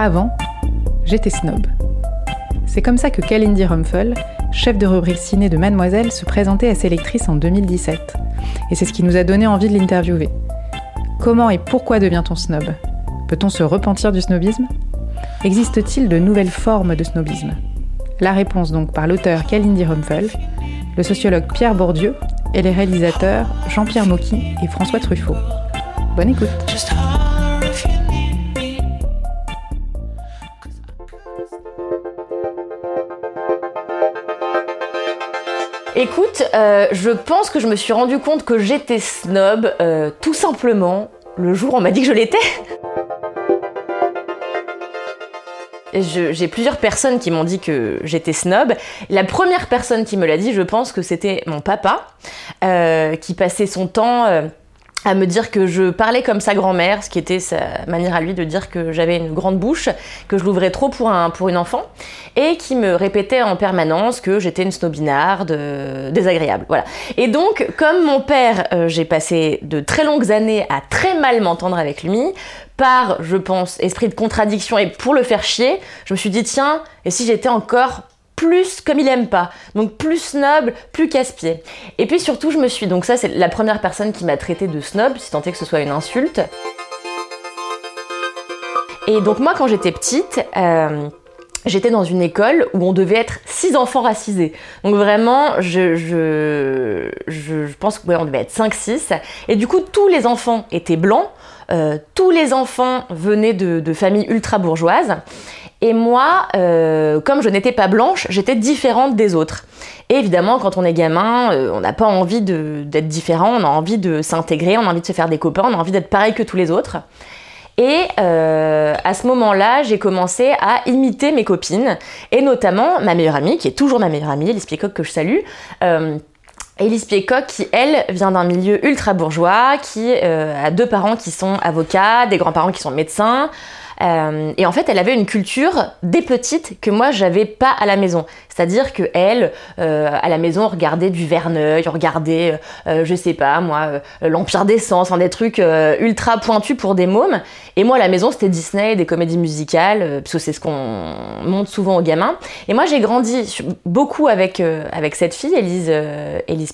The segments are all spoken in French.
avant, j'étais snob. C'est comme ça que Kalindi Rumpel, chef de rubrique ciné de Mademoiselle, se présentait à ses lectrices en 2017. Et c'est ce qui nous a donné envie de l'interviewer. Comment et pourquoi devient-on snob? Peut-on se repentir du snobisme? Existe-t-il de nouvelles formes de snobisme? La réponse donc par l'auteur Kalindi Rumpel, le sociologue Pierre Bourdieu et les réalisateurs Jean-Pierre Mocky et François Truffaut. Bonne écoute Écoute, euh, je pense que je me suis rendu compte que j'étais snob euh, tout simplement le jour où on m'a dit que je l'étais. J'ai plusieurs personnes qui m'ont dit que j'étais snob. La première personne qui me l'a dit, je pense que c'était mon papa, euh, qui passait son temps à me dire que je parlais comme sa grand-mère, ce qui était sa manière à lui de dire que j'avais une grande bouche, que je l'ouvrais trop pour, un, une enfant, et qui me répétait en permanence que j'étais une snobinarde euh, désagréable. Voilà. Et donc, comme mon père, euh, j'ai passé de très longues années à très mal m'entendre avec lui, par, je pense, esprit de contradiction et pour le faire chier, je me suis dit, tiens, et si j'étais encore plus comme il aime pas. Donc plus snob, plus casse-pied. Et puis surtout, je me suis. Donc, ça, c'est la première personne qui m'a traité de snob, si tant est que ce soit une insulte. Et donc, moi, quand j'étais petite, euh, J'étais dans une école où on devait être six enfants racisés. Donc vraiment, je, je, je, pense qu'on devait être 5-6. Et du coup, tous les enfants étaient blancs. Euh, tous les enfants venaient de, de familles ultra bourgeoises. Et moi, euh, comme je n'étais pas blanche, j'étais différente des autres. Et évidemment, quand on est gamin, euh, on n'a pas envie d'être différent, on a envie de s'intégrer, on a envie de se faire des copains, on a envie d'être pareil que tous les autres. Et euh, à ce moment-là, j'ai commencé à imiter mes copines, et notamment ma meilleure amie, qui est toujours ma meilleure amie, Elise Piecock, que je salue. Elise qui elle vient d'un milieu ultra bourgeois, qui a deux parents qui sont avocats, des grands-parents qui sont médecins, euh, et en fait, elle avait une culture des petites que moi j'avais pas à la maison. C'est-à-dire que elle, euh, à la maison, regardait du Verneuil, regardait, euh, je sais pas moi, l'Empire des Sens, des trucs ultra pointus pour des mômes. Et moi, à la maison, c'était Disney, des comédies musicales, parce que c'est ce qu'on montre souvent aux gamins. Et moi, j'ai grandi beaucoup avec avec cette fille, Elise, Elise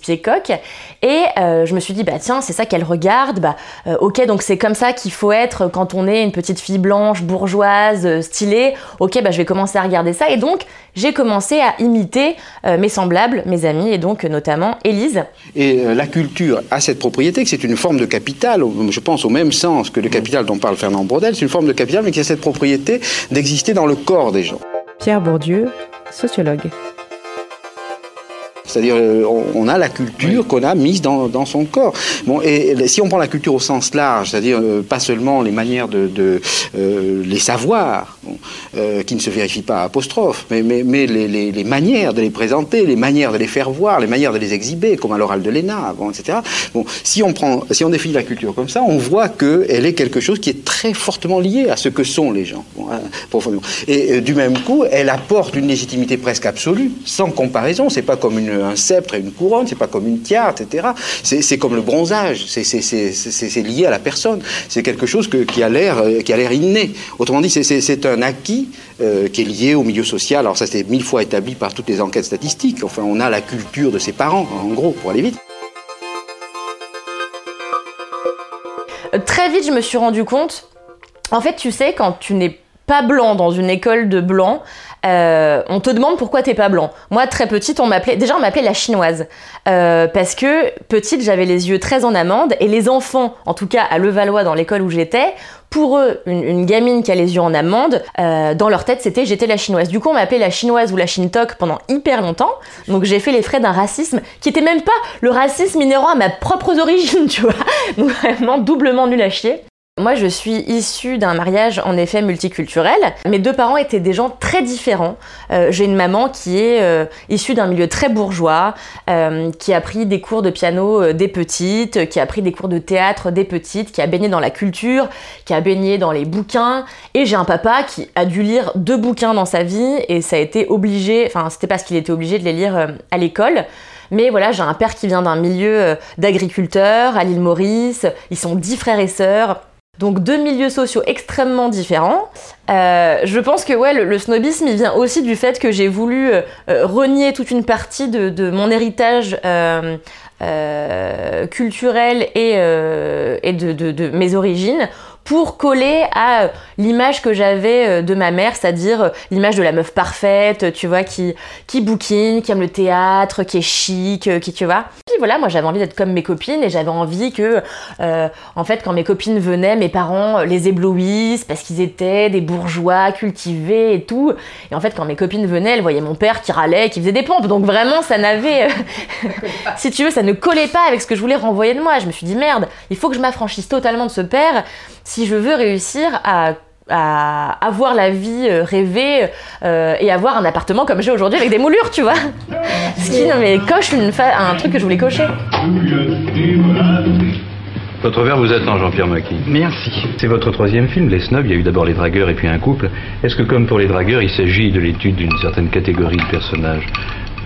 et je me suis dit bah tiens, c'est ça qu'elle regarde. Bah ok, donc c'est comme ça qu'il faut être quand on est une petite fille blanche bourgeoise, euh, stylée, ok, bah, je vais commencer à regarder ça. Et donc, j'ai commencé à imiter euh, mes semblables, mes amis, et donc notamment Élise. Et euh, la culture a cette propriété que c'est une forme de capital, je pense au même sens que le capital dont parle Fernand Braudel, c'est une forme de capital, mais qui a cette propriété d'exister dans le corps des gens. Pierre Bourdieu, sociologue. C'est-à-dire, euh, on a la culture qu'on a mise dans, dans, son corps. Bon, et si on prend la culture au sens large, c'est-à-dire euh, pas seulement les manières de, de euh, les savoirs, qui ne se vérifient pas à apostrophe, mais, mais, mais les, les, les, manières de les présenter, les manières de les faire voir, les manières de les exhiber, comme à l'oral de l'ENA, bon, etc. Bon, si on prend, si on définit la culture comme ça, on voit qu'elle est quelque chose qui est très fortement lié à ce que sont les gens, bon, hein, profondément. Et du même coup, elle apporte une légitimité presque absolue, sans comparaison. C'est pas comme une un sceptre et une couronne, c'est pas comme une tiare, etc. C'est comme le bronzage, c'est lié à la personne. C'est quelque chose l'air qui a l'air inné. Autrement dit, c'est un acquis euh, qui est lié au milieu social. Alors ça, c'est mille fois établi par toutes les enquêtes statistiques. Enfin, on a la culture de ses parents, en gros, pour aller vite. Euh, très vite, je me suis rendu compte. En fait, tu sais, quand tu n'es pas blanc dans une école de blanc, euh, on te demande pourquoi t'es pas blanc. Moi, très petite, on m'appelait, déjà on m'appelait la chinoise, euh, parce que petite, j'avais les yeux très en amande, et les enfants, en tout cas à Levallois, dans l'école où j'étais, pour eux, une, gamine qui a les yeux en amande, euh, dans leur tête, c'était j'étais la chinoise. Du coup, on m'appelait la chinoise ou la shintok pendant hyper longtemps. Donc j'ai fait les frais d'un racisme qui était même pas le racisme inhérent à ma propre origine, tu vois. Donc vraiment doublement nul à chier. Moi, je suis issue d'un mariage en effet multiculturel. Mes deux parents étaient des gens très différents. Euh, j'ai une maman qui est euh, issue d'un milieu très bourgeois, euh, qui a pris des cours de piano des petites, qui a pris des cours de théâtre des petites, qui a baigné dans la culture, qui a baigné dans les bouquins. Et j'ai un papa qui a dû lire deux bouquins dans sa vie et ça a été obligé, enfin, c'était parce qu'il était obligé de les lire à l'école. Mais voilà, j'ai un père qui vient d'un milieu d'agriculteurs à l'île Maurice. Ils sont dix frères et sœurs. Donc deux milieux sociaux extrêmement différents. Euh, je pense que ouais, le, snobisme, vient aussi du fait que j'ai voulu euh, euh, renier toute une partie de, mon héritage culturel et, de, mes origines pour coller à l'image que j'avais euh, de ma mère, c'est-à-dire euh, l'image de la meuf parfaite, tu vois, qui, qui bouquine, qui aime le théâtre, qui est chic, euh, qui, tu vois. Puis voilà, moi j'avais envie d'être comme mes copines et j'avais envie que, en fait, quand mes copines venaient, mes parents les éblouissent parce qu'ils étaient des bourgeois cultivés et tout. Et en fait, quand mes copines venaient, elles voyaient mon père qui râlait, qui faisait des pompes. Donc vraiment, ça n'avait, si tu veux, ça ne collait pas avec ce que je voulais renvoyer de moi. Je me suis dit, merde, il faut que je m'affranchisse totalement de ce père si je veux réussir à avoir la vie euh, rêvée euh, et avoir un appartement comme j'ai aujourd'hui avec des moulures, tu vois. Ce qui, non mais coche une un truc que je voulais cocher. Votre verre vous attend, Jean-Pierre Maquis. Merci. C'est votre troisième film, Les Snobs. Il y a eu d'abord Les Dragueurs et puis Un couple. Est-ce que, comme pour Les Dragueurs, il s'agit de l'étude d'une certaine catégorie de personnages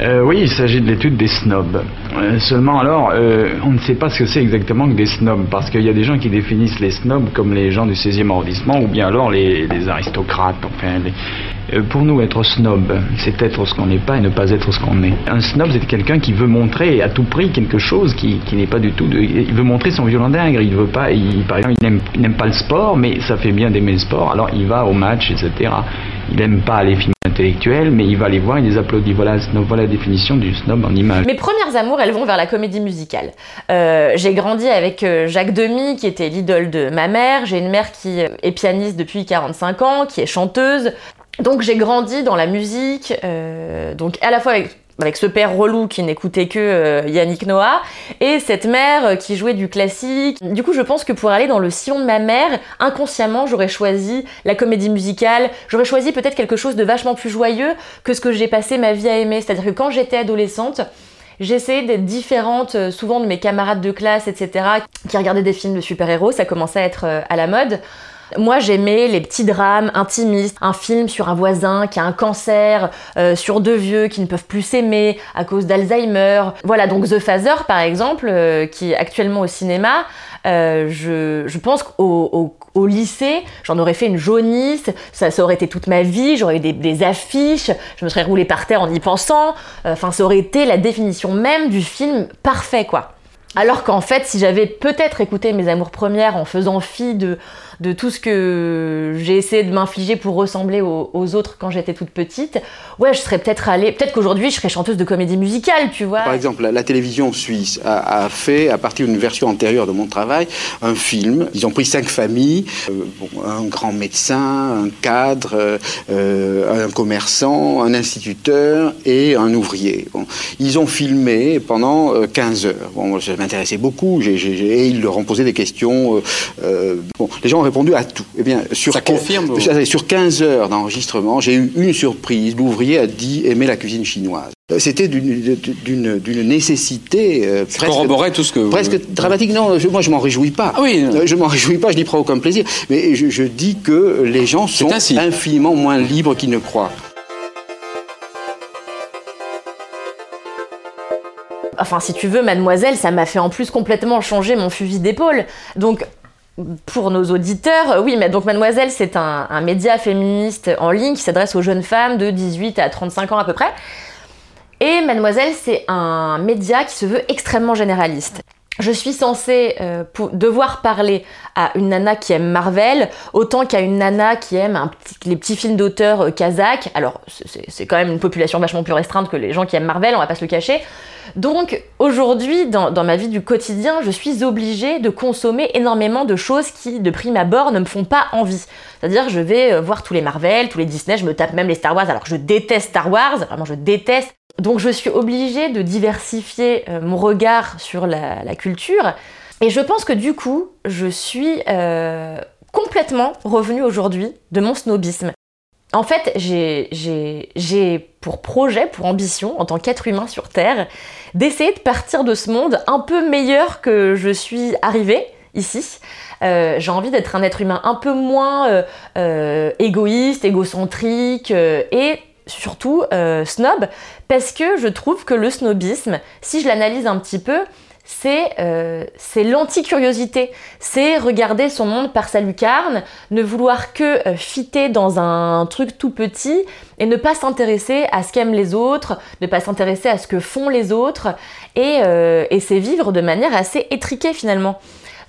euh, oui, il s'agit de l'étude des snobs. Euh, seulement alors, euh, on ne sait pas ce que c'est exactement que des snobs, parce qu'il y a des gens qui définissent les snobs comme les gens du 16e arrondissement, ou bien alors les, aristocrates. Enfin, pour nous, être snob, c'est être ce qu'on n'est pas et ne pas être ce qu'on est. Un snob, c'est quelqu'un qui veut montrer à tout prix quelque chose qui, n'est pas du tout. il veut montrer son violent dingue. Il veut pas. Il, par exemple, il n'aime pas le sport, mais ça fait bien d'aimer le sport. Alors il va au match, etc. Il n'aime pas les films intellectuels, mais il va les voir, il les applaudit. Voilà, voilà la définition du snob en image. Mes premières amours, elles vont vers la comédie musicale. Euh, j'ai grandi avec euh, Jacques Demy, qui était l'idole de ma mère. J'ai une mère qui est pianiste depuis 45 ans, qui est chanteuse. Donc j'ai grandi dans la musique, euh, donc à la fois avec ce père relou qui n'écoutait que euh, Yannick Noah, et cette mère euh, qui jouait du classique. Du coup, je pense que pour aller dans le sillon de ma mère, inconsciemment, j'aurais choisi la comédie musicale, j'aurais choisi peut-être quelque chose de vachement plus joyeux que ce que j'ai passé ma vie à aimer. C'est-à-dire que quand j'étais adolescente, j'essayais d'être différente souvent de mes camarades de classe, etc., qui regardaient des films de super-héros, ça commençait à être à la mode. Moi, j'aimais les petits drames intimistes, un film sur un voisin qui a un cancer, euh, sur deux vieux qui ne peuvent plus s'aimer à cause d'Alzheimer. Voilà, donc The Phaser, par exemple, euh, qui est actuellement au cinéma, euh, je, pense qu'au au, lycée, j'en aurais fait une jaunisse, ça, aurait été toute ma vie, j'aurais eu des, des, affiches, je me serais roulée par terre en y pensant, enfin ça aurait été la définition même du film parfait quoi. Alors qu'en fait, si j'avais peut-être écouté mes amours premières en faisant fi de, de tout ce que j'ai essayé de m'infliger pour ressembler aux, autres quand j'étais toute petite, ouais, je serais peut-être allée. Peut-être qu'aujourd'hui, je serais chanteuse de comédie musicale, tu vois. Par exemple, la, télévision suisse a, fait, à partir d'une version antérieure de mon travail, un film. Ils ont pris cinq familles euh, un grand médecin, un cadre, euh, un commerçant, un instituteur et un ouvrier. Ils ont filmé pendant 15 euh, heures. Bon, ça m'intéressait beaucoup et ils leur ont posé des questions. bon, les gens répondu à tout. Eh bien, sur, Ça confirme Sur 15 heures d'enregistrement, j'ai eu une surprise. L'ouvrier a dit aimer la cuisine chinoise. Euh, c'était d'une nécessité euh, presque, tout ce que presque dramatique. Non, moi je m'en réjouis pas. Ah oui. Euh, je m'en réjouis pas. Je n'y prends aucun plaisir. Mais je, dis que les gens sont infiniment moins libres qu'ils ne croient. Enfin, si tu veux, mademoiselle, ça m'a fait en plus complètement changer mon fusil d'épaule. Donc, pour nos auditeurs, euh, oui, mais donc Mademoiselle, c'est un, média féministe en ligne qui s'adresse aux jeunes femmes de 18 à 35 ans à peu près. Et Mademoiselle, c'est un média qui se veut extrêmement généraliste. Je suis censée euh, devoir parler à une nana qui aime Marvel autant qu'à une nana qui aime les petits films d'auteur euh, Alors, c'est quand même une population vachement plus restreinte que les gens qui aiment Marvel, on va pas se le cacher. Donc aujourd'hui, dans, ma vie du quotidien, je suis obligée de consommer énormément de choses qui, de prime abord, ne me font pas envie. C'est-à-dire, je vais euh, voir tous les Marvel, tous les Disney, je me tape même les Star Wars, alors je déteste Star Wars, vraiment je déteste. Donc je suis obligée de diversifier euh, mon regard sur la, culture. Et je pense que du coup, je suis euh, complètement revenue aujourd'hui de mon snobisme. En fait, j'ai pour projet, pour ambition, en tant qu'être humain sur Terre, d'essayer de partir de ce monde un peu meilleur que je suis arrivée ici. Euh, j'ai envie d'être un être humain un peu moins égoïste, égocentrique et surtout snob, parce que je trouve que le snobisme, si je l'analyse un petit peu, c'est euh, l'anti-curiosité. C'est regarder son monde par sa lucarne, ne vouloir que euh, fitter dans un truc tout petit et ne pas s'intéresser à ce qu'aiment les autres, ne pas s'intéresser à ce que font les autres, et, euh, et c'est vivre de manière assez étriquée finalement.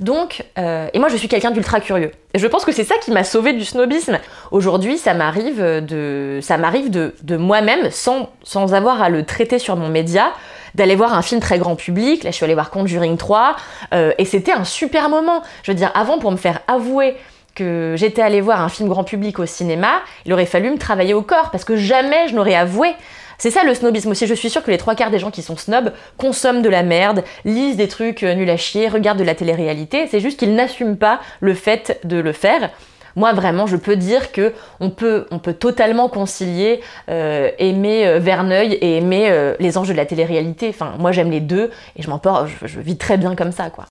Donc, euh, et moi je suis quelqu'un d'ultra curieux. Et je pense que c'est ça qui m'a sauvé du snobisme. Aujourd'hui, ça m'arrive m'arrive de, moi-même, sans, sans avoir à le traiter sur mon média, d'aller voir un film très grand public. Là, je suis allée voir Conjuring 3, euh, et c'était un super moment. Je veux dire, avant, pour me faire avouer que j'étais allée voir un film grand public au cinéma, il aurait fallu me travailler au corps, parce que jamais je n'aurais avoué c'est ça le snobisme aussi. Je suis sûre que les trois quarts des gens qui sont snobs consomment de la merde, lisent des trucs euh, nuls à chier, regardent de la télé-réalité. C'est juste qu'ils n'assument pas le fait de le faire. Moi, vraiment, je peux dire que on peut, on peut totalement concilier euh, aimer euh, Verneuil et aimer les anges de la télé-réalité. Enfin, moi, j'aime les deux et je m'en porte, je, je vis très bien comme ça, quoi.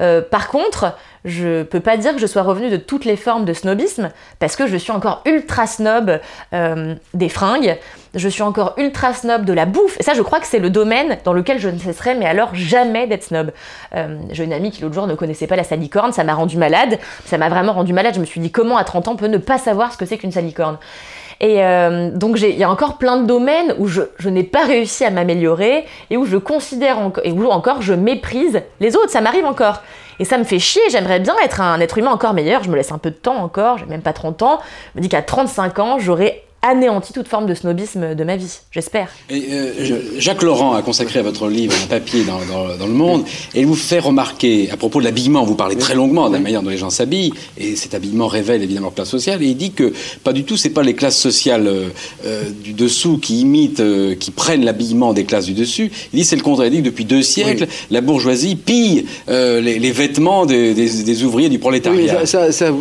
Euh, par contre, je peux pas dire que je sois revenue de toutes les formes de snobisme, parce que je suis encore ultra snob euh, des fringues, je suis encore ultra snob de la bouffe, et ça je crois que c'est le domaine dans lequel je ne cesserai, mais alors jamais d'être snob. Euh, J'ai une amie qui l'autre jour ne connaissait pas la salicorne, ça m'a rendu malade, ça m'a vraiment rendu malade, je me suis dit comment à 30 ans on peut ne pas savoir ce que c'est qu'une salicorne? Et euh, donc il y a encore plein de domaines où je, n'ai pas réussi à m'améliorer et où je considère et où encore je méprise les autres, ça m'arrive encore. Et ça me fait chier, j'aimerais bien être un être humain encore meilleur, je me laisse un peu de temps encore, j'ai même pas 30 ans, je me dis qu'à 35 ans, j'aurai anéanti toute forme de snobisme de ma vie, j'espère. Euh, je- Jacques Laurent a consacré à votre livre un papier dans, dans- dans Le Monde et il vous fait remarquer, à propos de l'habillement, vous parlez très longuement de la manière dont les gens s'habillent et cet habillement révèle évidemment leur classe sociale et il dit que pas du tout, c'est pas les classes sociales euh, euh, du dessous qui imitent, euh, qui prennent l'habillement des classes du dessus. Il dit c'est le contraire. Il dit que depuis deux siècles, la bourgeoisie pille euh, les, les vêtements des, des- des ouvriers du Oui, prolétariat. ça, ça-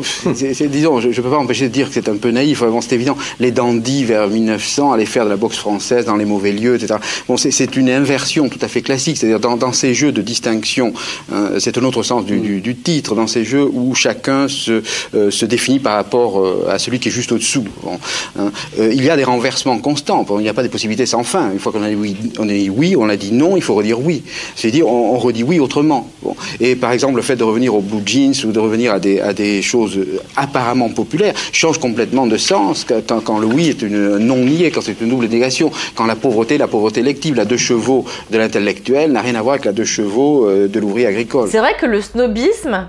disons, je ne peux pas m'empêcher de dire que c'est un peu naïf. Bon, c'est évident. Les dandys vers 1900 allaient faire de la boxe française dans les mauvais lieux, etc. Bon, c'est- une inversion tout à fait classique. C'est-à-dire dans, ces jeux de distinction, hein, c'est un autre sens du, titre, dans ces jeux où chacun se, euh, définit par rapport euh, à celui qui est juste au-dessous. Hein. Il y a des renversements constants. Il n'y a pas des possibilités sans fin. Une fois qu'on a dit oui, on a dit oui, on a dit non, il faut redire oui. C'est-à-dire on, redit oui autrement. Et par exemple, le fait de revenir aux blue jeans ou de revenir à des, choses apparemment populaires change complètement de sens quand le oui est une un non nié, quand c'est une double négation, quand la pauvreté, la pauvreté élective, la deux chevaux de l'intellectuel n'a rien à voir avec la deux chevaux euh, de l'ouvrier agricole. C'est vrai que le snobisme,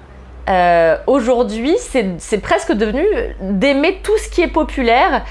euh, aujourd'hui, c'est presque devenu d'aimer tout ce qui est populaire.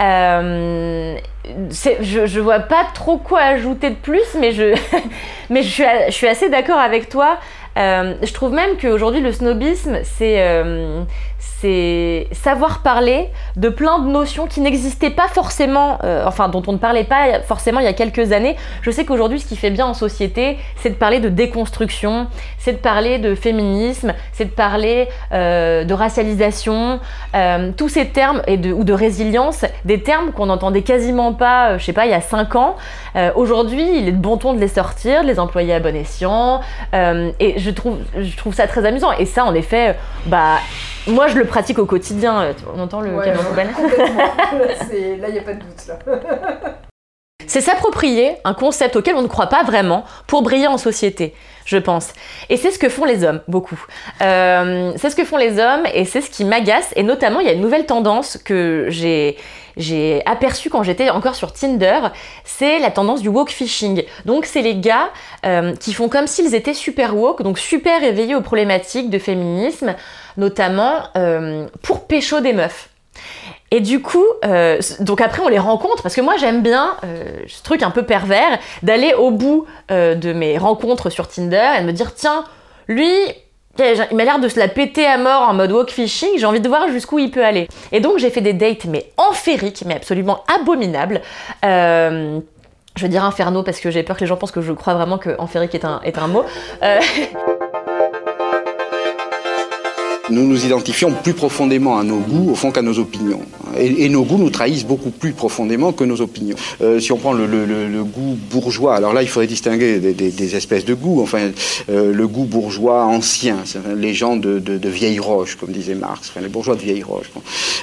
Euh, je, je vois pas trop quoi ajouter de plus, mais je, mais je, suis, je suis assez d'accord avec toi. Euh, je trouve même qu'aujourd'hui, le snobisme, c'est euh, c'est savoir parler de plein de notions qui n'existaient pas forcément, euh, enfin dont on ne parlait pas forcément il y a quelques années. Je sais qu'aujourd'hui, ce qui fait bien en société, c'est de parler de déconstruction, c'est de parler de féminisme, c'est de parler de racialisation, tous ces termes ou de résilience, des termes qu'on n'entendait quasiment pas, je sais pas, il y a cinq ans. Aujourd'hui, il est de bon ton de les sortir, de les employer à bon escient, je trouve, je trouve ça très amusant. Et ça, en effet, bah, moi, je le pratique au quotidien. On entend le Ouais, Là, il n'y a pas de doute. Là. C'est s'approprier un concept auquel on ne croit pas vraiment pour briller en société, je pense. Et c'est ce que font les hommes, beaucoup. Euh, c'est ce que font les hommes et c'est ce qui m'agace. Et notamment, il y a une nouvelle tendance que j'ai j'ai aperçue quand j'étais encore sur Tinder, c'est la tendance du woke fishing. Donc c'est les gars euh, qui font comme s'ils étaient super woke, donc super éveillés aux problématiques de féminisme, notamment euh, pour pécho des meufs. Et du coup, euh, donc après on les rencontre parce que moi j'aime bien ce truc un peu pervers d'aller au bout de mes rencontres sur Tinder et de me dire tiens, lui, il m'a l'air de se la péter à mort en mode walk fishing, j'ai envie de voir jusqu'où il peut aller. Et donc j'ai fait des dates mais enfériques, mais absolument abominables. Euh, je veux dire inferno parce que j'ai peur que les gens pensent que je crois vraiment que enférique est un, mot. Euh, Nous nous identifions plus profondément à nos goûts, au fond, qu'à nos opinions. Et, nos goûts nous trahissent beaucoup plus profondément que nos opinions. Euh, si on prend le, goût bourgeois, alors là, il faudrait distinguer des, espèces de goûts. Enfin, euh, le goût bourgeois ancien, les gens de, de, vieille roche, comme disait Marx, les bourgeois de vieille roche,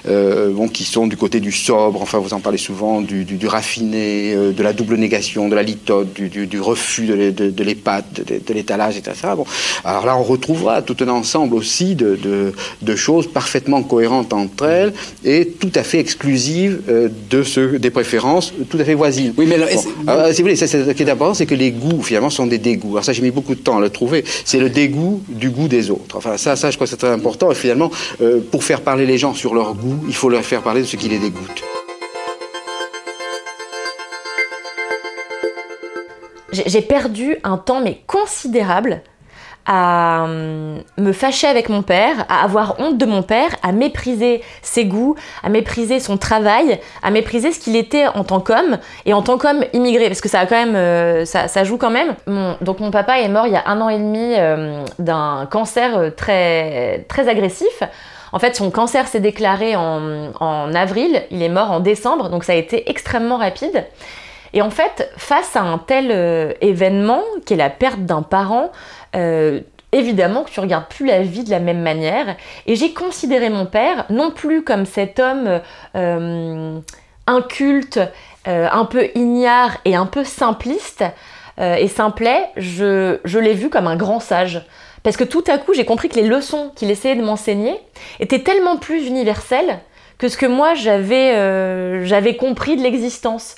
bon, qui sont du côté du sobre, enfin, vous en parlez souvent, du, raffiné, de la double négation, de la litote, du, refus de, de l'épate, de, l'étalage, etc. Bon, alors là, on retrouvera tout un ensemble aussi de, de choses parfaitement cohérentes entre elles et tout à fait exclusives euh, de ce, des préférences tout à fait voisines. Oui, mais alors, si vous voulez, ce qui est d'abord, c'est que les goûts, finalement, sont des dégoûts. Alors ça, j'ai mis beaucoup de temps à le trouver. C'est le dégoût du goût des autres. Enfin, ça, ça je crois que c'est très important. Et finalement, euh, pour faire parler les gens sur leur goût, il faut leur faire parler de ce qui les dégoûte. J'ai perdu un temps mais considérable à hum, me fâcher avec mon père, à avoir honte de mon père, à mépriser ses goûts, à mépriser son travail, à mépriser ce qu'il était en tant qu'homme et en tant qu'homme immigré, parce que ça a euh, ça, joue quand même. donc mon papa est mort il y a un an et demi euh, d'un cancer euh, très très agressif. En fait, son cancer s'est déclaré en, en, avril, il est mort en décembre, donc ça a été extrêmement rapide. Et en fait, face à un tel événement, qui est la perte d'un parent, euh, évidemment que tu regardes plus la vie de la même manière. Et j'ai considéré mon père non plus comme cet homme euh, inculte, euh, un peu ignare et un peu simpliste et simplet, je, je l'ai vu comme un grand sage. Parce que tout à coup, j'ai compris que les leçons qu'il essayait de m'enseigner étaient tellement plus universelles que ce que moi j'avais j'avais compris de l'existence.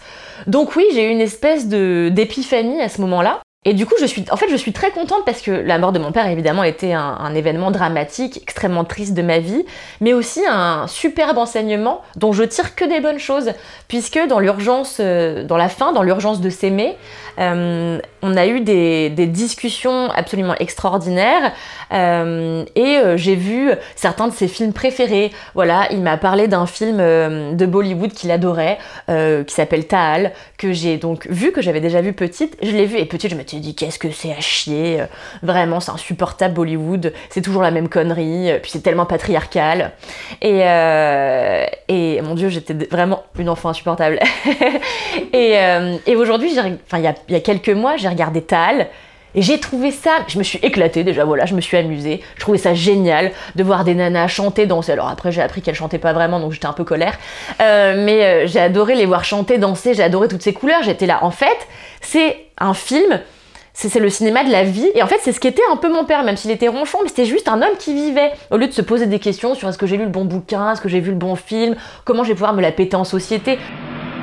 Donc oui, j'ai eu une espèce d'épiphanie à ce moment-là. Et du coup, je suis, en fait, je suis très contente parce que la mort de mon père, évidemment, était un, un, événement dramatique, extrêmement triste de ma vie, mais aussi un superbe enseignement dont je tire que des bonnes choses, puisque dans l'urgence, euh, dans la fin, dans l'urgence de s'aimer, euh, on a eu des, discussions absolument extraordinaires euh, et j'ai vu certains de ses films préférés. Voilà, il m'a parlé d'un film de Bollywood qu'il adorait, qui s'appelle Taal, que j'ai donc vu, que j'avais déjà vu petite. Je l'ai vu et petite, je me suis dit qu'est-ce que c'est à chier. Vraiment, c'est insupportable Bollywood. C'est toujours la même connerie. Puis c'est tellement patriarcal. Et, et mon Dieu, j'étais vraiment une enfant insupportable. et, et aujourd'hui, il y a y a quelques mois, j'ai regardé Tal. Et j'ai trouvé ça, je me suis éclatée déjà, voilà, je me suis amusée. Je trouvais ça génial de voir des nanas chanter, danser. Alors après, j'ai appris qu'elles chantaient pas vraiment, donc j'étais un peu colère. Euh, mais euh, j'ai adoré les voir chanter, danser, j'ai adoré toutes ces couleurs. J'étais là. En fait, c'est un film, c'est le cinéma de la vie. Et en fait, c'est ce qu'était un peu mon père, même s'il était ronchon, mais c'était juste un homme qui vivait. Au lieu de se poser des questions sur est-ce que j'ai lu le bon bouquin, est-ce que j'ai vu le bon film, comment je vais pouvoir me la péter en société.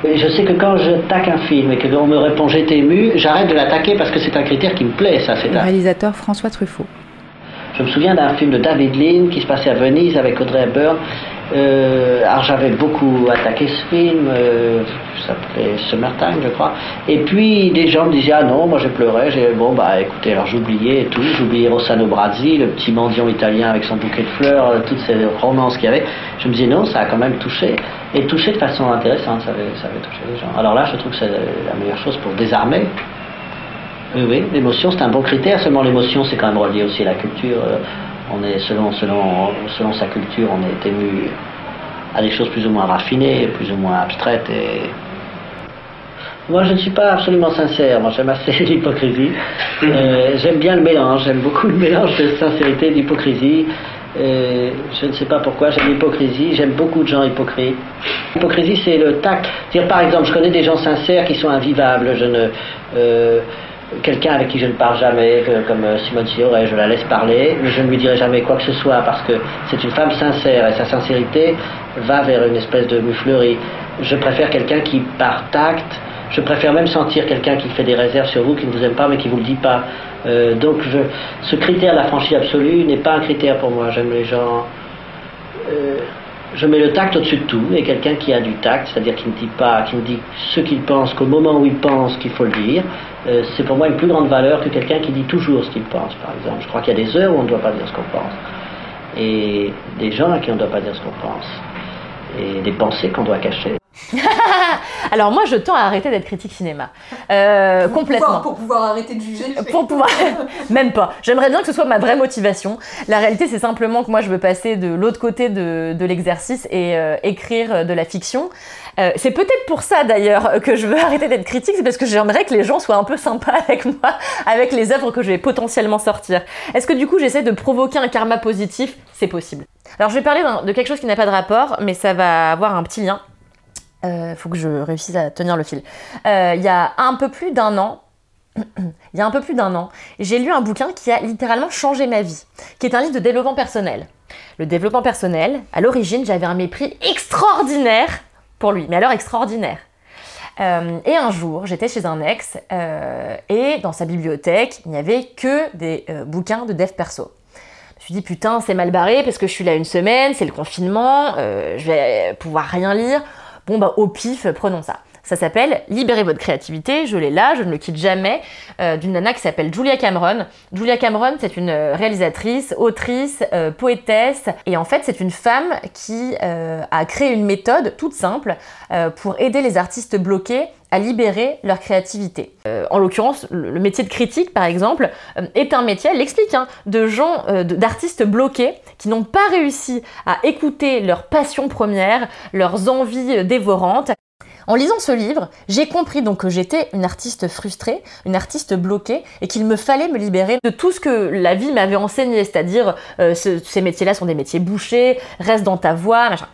Je sais que quand je taque un film et que l'on me répond j'étais ému, j'arrête de l'attaquer parce que c'est un critère qui me plaît, ça c'est Le réalisateur François Truffaut. Je me souviens d'un film de David Lean qui se passait à Venise avec Audrey Hepburn euh, alors j'avais beaucoup attaqué ce film, euh, ça s'appelait Summertime je crois. Et puis des gens me disaient ah non, moi je pleurais, j'ai bon bah écoutez alors j'oubliais tout, j'oubliais Rossano Brazzi, le petit mendiant italien avec son bouquet de fleurs, euh, toutes ces romances qu'il y avait. Je me disais non, ça a quand même touché et touché de façon intéressante, ça avait, ça avait touché les gens. Alors là je trouve que c'est la meilleure chose pour désarmer. Oui, oui, l'émotion c'est un bon critère, seulement l'émotion c'est quand même relié aussi à la culture on est selon, sa culture, on est ému à des choses plus ou moins raffinées, plus ou moins abstraites. Et... Moi, je ne suis pas absolument sincère. Moi, j'aime assez l'hypocrisie. Euh, j'aime bien le mélange. J'aime beaucoup le mélange de sincérité et d'hypocrisie. Euh, je ne sais pas pourquoi, j'aime l'hypocrisie, j'aime beaucoup de gens hypocrites. L'hypocrisie, c'est le tact. par exemple, je connais des gens sincères qui sont invivables. Je ne, euh, quelqu'un avec qui je ne parle jamais, comme euh, Simone Signoret, je la laisse parler, mais je ne lui dirai jamais quoi que ce soit parce que c'est une femme sincère et sa sincérité va vers une espèce de muflerie. Je préfère quelqu'un qui, par tact, je préfère même sentir quelqu'un qui fait des réserves sur vous, qui ne vous aime pas mais qui ne vous le dit pas. Euh, donc je, ce critère de la franchise absolue n'est pas un critère pour moi. J'aime les gens. Euh, je mets le tact au-dessus de tout, et quelqu'un qui a du tact, c'est-à-dire qui ne dit pas, qui dit ce qu'il pense qu'au moment où il pense qu'il faut le dire, euh, c'est pour moi une plus grande valeur que quelqu'un qui dit toujours ce qu'il pense, par exemple. Je crois qu'il y a des heures où on ne doit pas dire ce qu'on pense, et des gens à qui on ne doit pas dire ce qu'on pense, et des pensées qu'on doit cacher. Alors moi, je tends à arrêter d'être critique cinéma. Euh, Pour complètement. pouvoir- pour pouvoir arrêter de juger. Pour pouvoir. Même pas. J'aimerais bien que ce soit ma vraie motivation. La réalité, c'est simplement que moi, je veux passer de l'autre côté de, de l'exercice et euh, écrire de la fiction. Euh, c'est peut-être pour ça d'ailleurs que je veux arrêter d'être critique, c'est parce que j'aimerais que les gens soient un peu sympas avec moi, avec les œuvres que je vais potentiellement sortir. Est-ce que du coup j'essaie de provoquer un karma positif? C'est possible. Alors je vais parler de quelque chose qui n'a pas de rapport, mais ça va avoir un petit lien. Euh, faut que je réussisse à tenir le fil. Euh, Il y a un peu plus d'un an, il y a un peu plus d'un an, j'ai lu un bouquin qui a littéralement changé ma vie, qui est un livre de développement personnel. Le développement personnel, à l'origine, j'avais un mépris extraordinaire pour lui, mais alors extraordinaire. Euh, et un jour, j'étais chez un ex euh, et dans sa bibliothèque, il n'y avait que des bouquins de dev perso. Je me suis dit putain, c'est mal barré parce que je suis là une semaine, c'est le confinement, je vais pouvoir rien lire. Bon bah au pif, prenons ça. Ça s'appelle Libérez votre créativité, je l'ai là, je ne le quitte jamais, euh, d'une nana qui s'appelle Julia Cameron. Julia Cameron, c'est une euh, réalisatrice, autrice, euh, poétesse, et en fait c'est une femme qui a créé une méthode toute simple pour aider les artistes bloqués à libérer leur créativité. Euh, en l'occurrence, le, métier de critique, par exemple, euh, est un métier, elle l'explique, hein, de gens, euh, d'artistes bloqués qui n'ont pas réussi à écouter leur passion première, leurs envies dévorantes. En lisant ce livre, j'ai compris donc que j'étais une artiste frustrée, une artiste bloquée, et qu'il me fallait me libérer de tout ce que la vie m'avait enseigné, c'est-à-dire ce- ces métiers-là sont des métiers bouchés, reste dans ta voie, machin.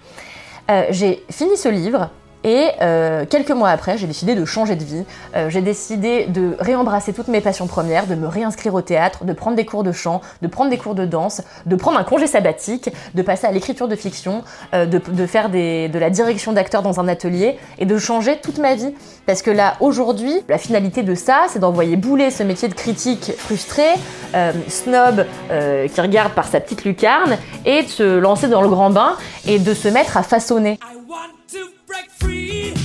J'ai fini ce livre et euh, quelques mois après, j'ai décidé de changer de vie. Euh, j'ai décidé de réembrasser toutes mes passions premières, de me réinscrire au théâtre, de prendre des cours de chant, de prendre des cours de danse, de prendre un congé sabbatique, de passer à l'écriture de fiction, euh, de, faire de la direction d'acteurs dans un atelier et de changer toute ma vie. Parce que là, aujourd'hui, la finalité de ça, c'est d'envoyer bouler ce métier de critique frustré, snob, qui regarde par sa petite lucarne, et de se lancer dans le grand bain et de se mettre à façonner. Free.